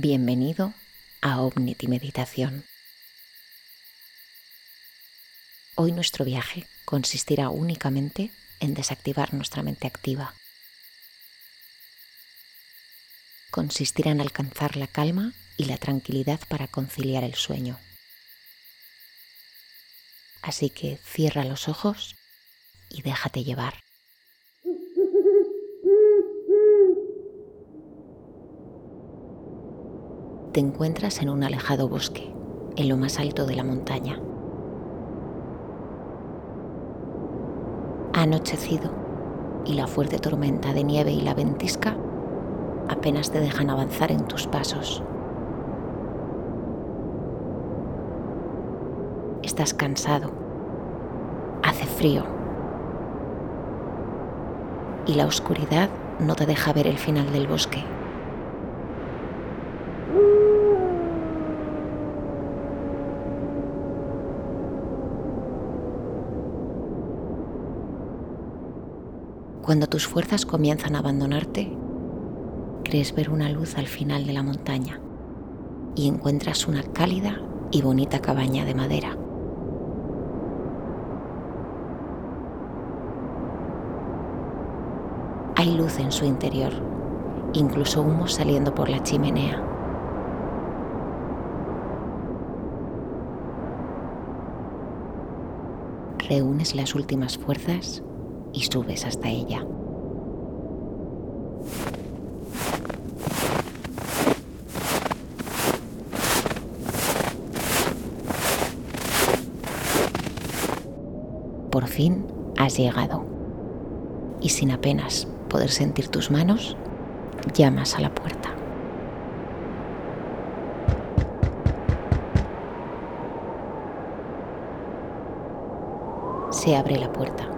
Bienvenido a Omnity Meditación. Hoy nuestro viaje consistirá únicamente en desactivar nuestra mente activa. Consistirá en alcanzar la calma y la tranquilidad para conciliar el sueño. Así que cierra los ojos y déjate llevar. Te encuentras en un alejado bosque, en lo más alto de la montaña. Ha anochecido y la fuerte tormenta de nieve y la ventisca apenas te dejan avanzar en tus pasos. Estás cansado, hace frío y la oscuridad no te deja ver el final del bosque. Cuando tus fuerzas comienzan a abandonarte, crees ver una luz al final de la montaña y encuentras una cálida y bonita cabaña de madera. Hay luz en su interior, incluso humo saliendo por la chimenea. Reúnes las últimas fuerzas y subes hasta ella. Por fin has llegado y sin apenas poder sentir tus manos, llamas a la puerta. Se abre la puerta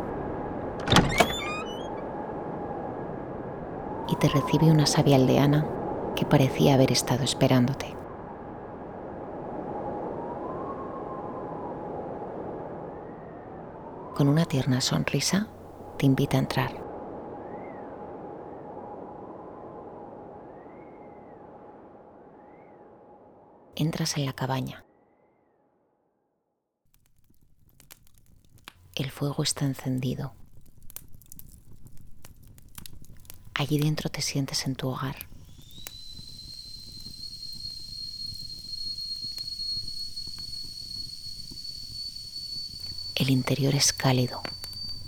y te recibe una sabia aldeana que parecía haber estado esperándote. Con una tierna sonrisa, te invita a entrar. Entras en la cabaña. El fuego está encendido Allí dentro te sientes en tu hogar. El interior es cálido,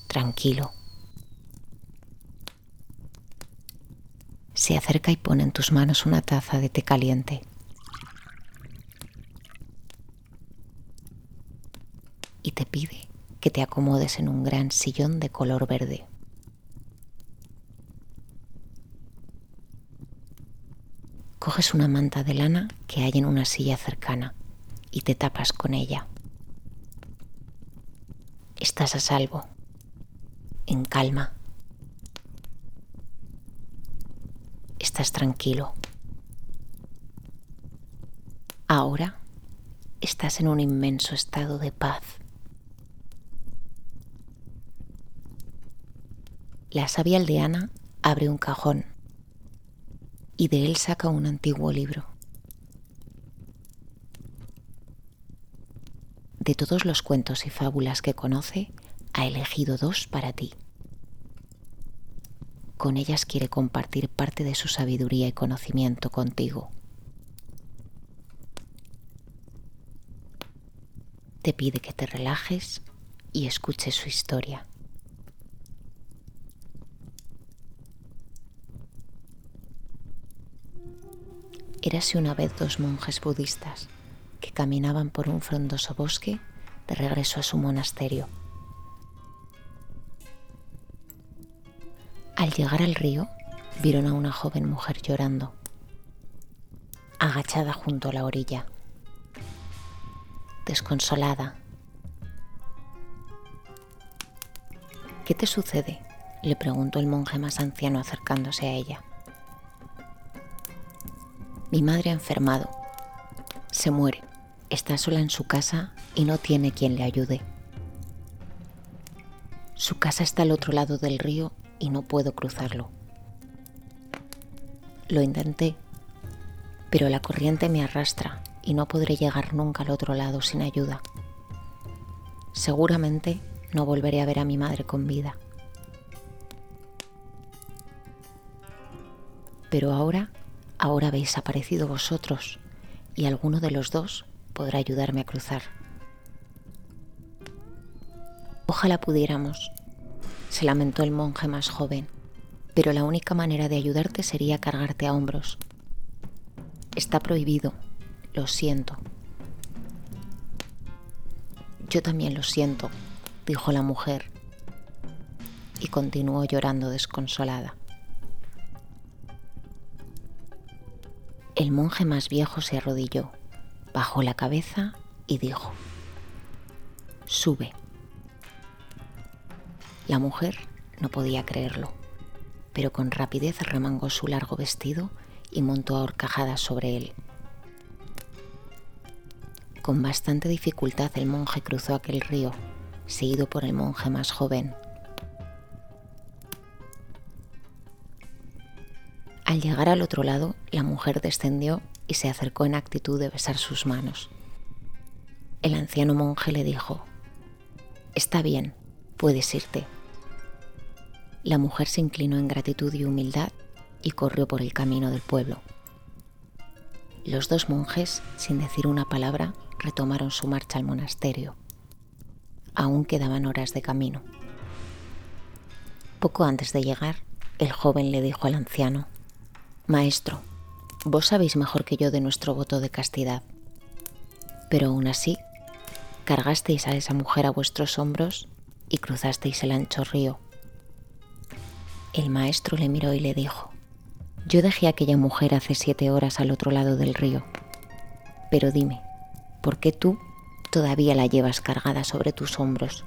tranquilo. Se acerca y pone en tus manos una taza de té caliente. Y te pide que te acomodes en un gran sillón de color verde. Coges una manta de lana que hay en una silla cercana y te tapas con ella. Estás a salvo, en calma. Estás tranquilo. Ahora estás en un inmenso estado de paz. La sabia aldeana abre un cajón y de él saca un antiguo libro. De todos los cuentos y fábulas que conoce, ha elegido dos para ti. Con ellas quiere compartir parte de su sabiduría y conocimiento contigo. Te pide que te relajes y escuches su historia. Érase una vez dos monjes budistas que caminaban por un frondoso bosque de regreso a su monasterio. Al llegar al río, vieron a una joven mujer llorando, agachada junto a la orilla, desconsolada. ¿Qué te sucede? le preguntó el monje más anciano acercándose a ella. Mi madre ha enfermado. Se muere. Está sola en su casa y no tiene quien le ayude. Su casa está al otro lado del río y no puedo cruzarlo. Lo intenté, pero la corriente me arrastra y no podré llegar nunca al otro lado sin ayuda. Seguramente no volveré a ver a mi madre con vida. Pero ahora, ahora habéis aparecido vosotros y alguno de los dos podrá ayudarme a cruzar. Ojalá pudiéramos, se lamentó el monje más joven, pero la única manera de ayudarte sería cargarte a hombros. Está prohibido, lo siento. Yo también lo siento, dijo la mujer, y continuó llorando desconsolada. El monje más viejo se arrodilló, bajó la cabeza y dijo, Sube. La mujer no podía creerlo, pero con rapidez remangó su largo vestido y montó a horcajadas sobre él. Con bastante dificultad el monje cruzó aquel río, seguido por el monje más joven. Al llegar al otro lado, la mujer descendió y se acercó en actitud de besar sus manos. El anciano monje le dijo, Está bien, puedes irte. La mujer se inclinó en gratitud y humildad y corrió por el camino del pueblo. Los dos monjes, sin decir una palabra, retomaron su marcha al monasterio. Aún quedaban horas de camino. Poco antes de llegar, el joven le dijo al anciano, Maestro, vos sabéis mejor que yo de nuestro voto de castidad, pero aún así, cargasteis a esa mujer a vuestros hombros y cruzasteis el ancho río. El maestro le miró y le dijo, yo dejé a aquella mujer hace siete horas al otro lado del río, pero dime, ¿por qué tú todavía la llevas cargada sobre tus hombros?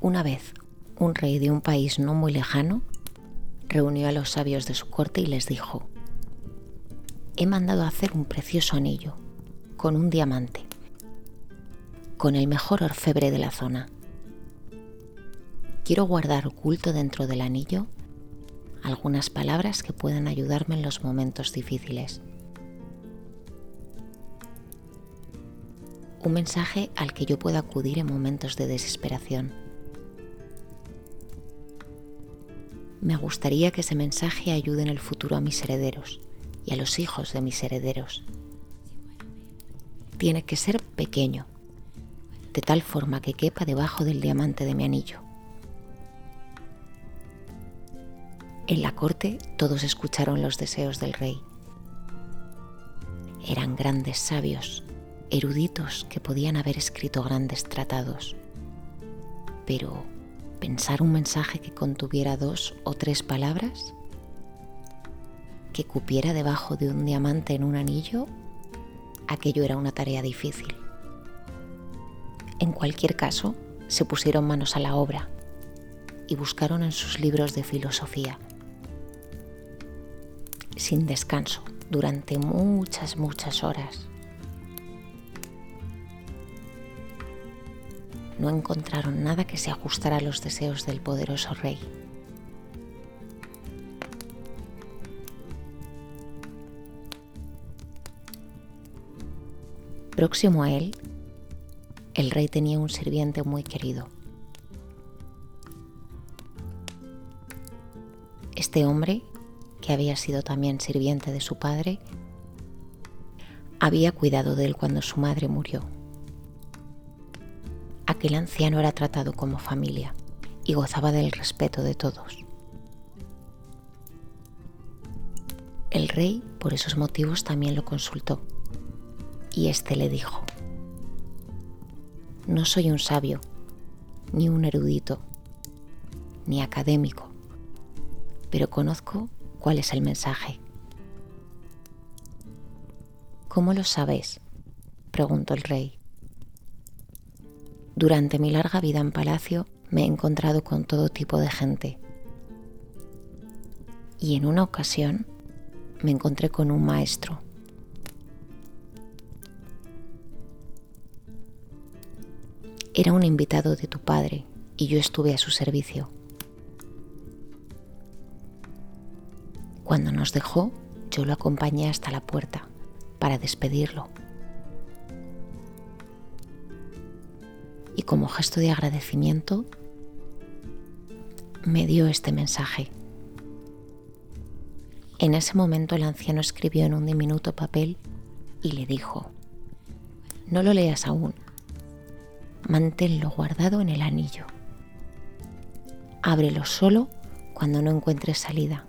Una vez, un rey de un país no muy lejano reunió a los sabios de su corte y les dijo, he mandado hacer un precioso anillo con un diamante, con el mejor orfebre de la zona. Quiero guardar oculto dentro del anillo algunas palabras que puedan ayudarme en los momentos difíciles. Un mensaje al que yo pueda acudir en momentos de desesperación Me gustaría que ese mensaje ayude en el futuro a mis herederos y a los hijos de mis herederos. Tiene que ser pequeño, de tal forma que quepa debajo del diamante de mi anillo. En la corte todos escucharon los deseos del rey. Eran grandes sabios, eruditos que podían haber escrito grandes tratados. Pero pensar un mensaje que contuviera dos o tres palabras, que cupiera debajo de un diamante en un anillo, aquello era una tarea difícil. En cualquier caso, se pusieron manos a la obra y buscaron en sus libros de filosofía, sin descanso, durante muchas, muchas horas no encontraron nada que se ajustara a los deseos del poderoso rey. Próximo a él, el rey tenía un sirviente muy querido. Este hombre, que había sido también sirviente de su padre, había cuidado de él cuando su madre murió aquel anciano era tratado como familia y gozaba del respeto de todos. El rey, por esos motivos, también lo consultó y éste le dijo, no soy un sabio, ni un erudito, ni académico, pero conozco cuál es el mensaje. ¿Cómo lo sabes? preguntó el rey. Durante mi larga vida en palacio me he encontrado con todo tipo de gente. Y en una ocasión me encontré con un maestro. Era un invitado de tu padre y yo estuve a su servicio. Cuando nos dejó, yo lo acompañé hasta la puerta para despedirlo. Y como gesto de agradecimiento, me dio este mensaje. En ese momento el anciano escribió en un diminuto papel y le dijo, no lo leas aún, manténlo guardado en el anillo. Ábrelo solo cuando no encuentres salida.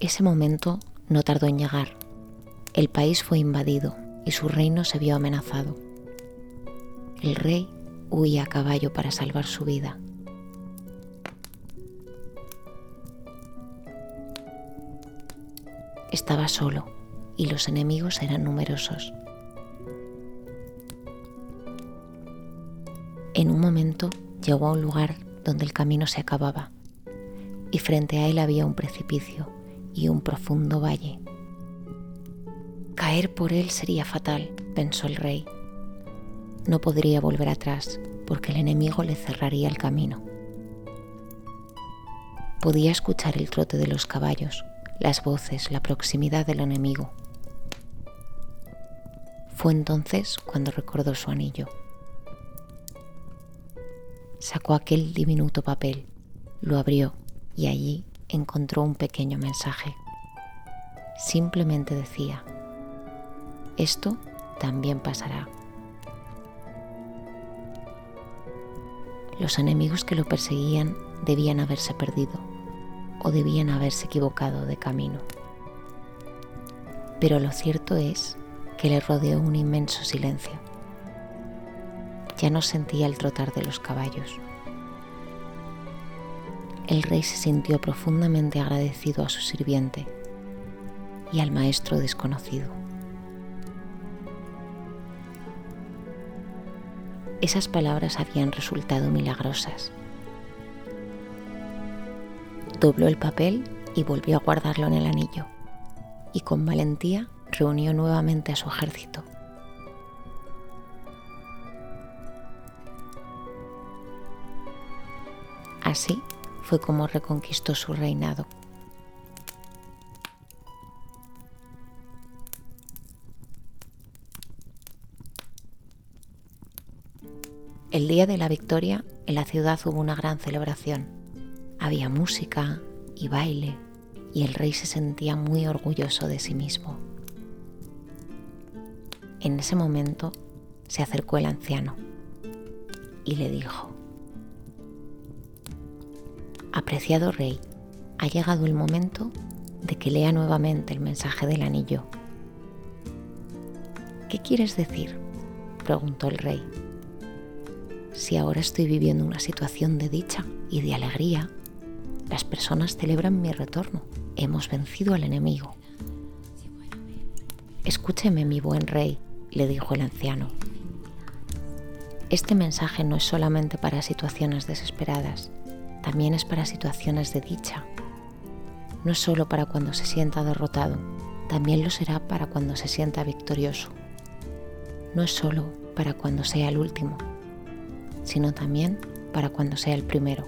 Ese momento no tardó en llegar. El país fue invadido y su reino se vio amenazado. El rey huía a caballo para salvar su vida. Estaba solo y los enemigos eran numerosos. En un momento llegó a un lugar donde el camino se acababa y frente a él había un precipicio y un profundo valle. Caer por él sería fatal, pensó el rey. No podría volver atrás porque el enemigo le cerraría el camino. Podía escuchar el trote de los caballos, las voces, la proximidad del enemigo. Fue entonces cuando recordó su anillo. Sacó aquel diminuto papel, lo abrió y allí encontró un pequeño mensaje. Simplemente decía, esto también pasará. Los enemigos que lo perseguían debían haberse perdido o debían haberse equivocado de camino. Pero lo cierto es que le rodeó un inmenso silencio. Ya no sentía el trotar de los caballos el rey se sintió profundamente agradecido a su sirviente y al maestro desconocido. Esas palabras habían resultado milagrosas. Dobló el papel y volvió a guardarlo en el anillo, y con valentía reunió nuevamente a su ejército. Así fue como reconquistó su reinado. El día de la victoria, en la ciudad hubo una gran celebración. Había música y baile, y el rey se sentía muy orgulloso de sí mismo. En ese momento se acercó el anciano y le dijo, Apreciado rey, ha llegado el momento de que lea nuevamente el mensaje del anillo. ¿Qué quieres decir? preguntó el rey. Si ahora estoy viviendo una situación de dicha y de alegría, las personas celebran mi retorno. Hemos vencido al enemigo. Escúcheme, mi buen rey, le dijo el anciano. Este mensaje no es solamente para situaciones desesperadas, también es para situaciones de dicha. No es solo para cuando se sienta derrotado, también lo será para cuando se sienta victorioso. No es solo para cuando sea el último, sino también para cuando sea el primero.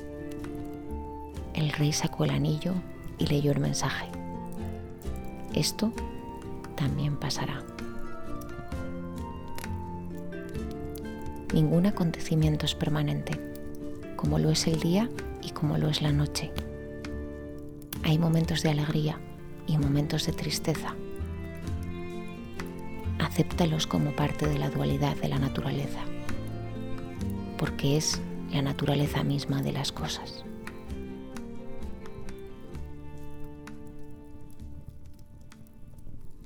El rey sacó el anillo y leyó el mensaje. Esto también pasará. Ningún acontecimiento es permanente, como lo es el día y como lo es la noche. Hay momentos de alegría y momentos de tristeza. Acéptalos como parte de la dualidad de la naturaleza, porque es la naturaleza misma de las cosas.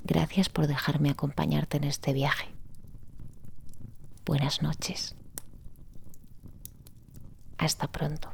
Gracias por dejarme acompañarte en este viaje. Buenas noches. Hasta pronto.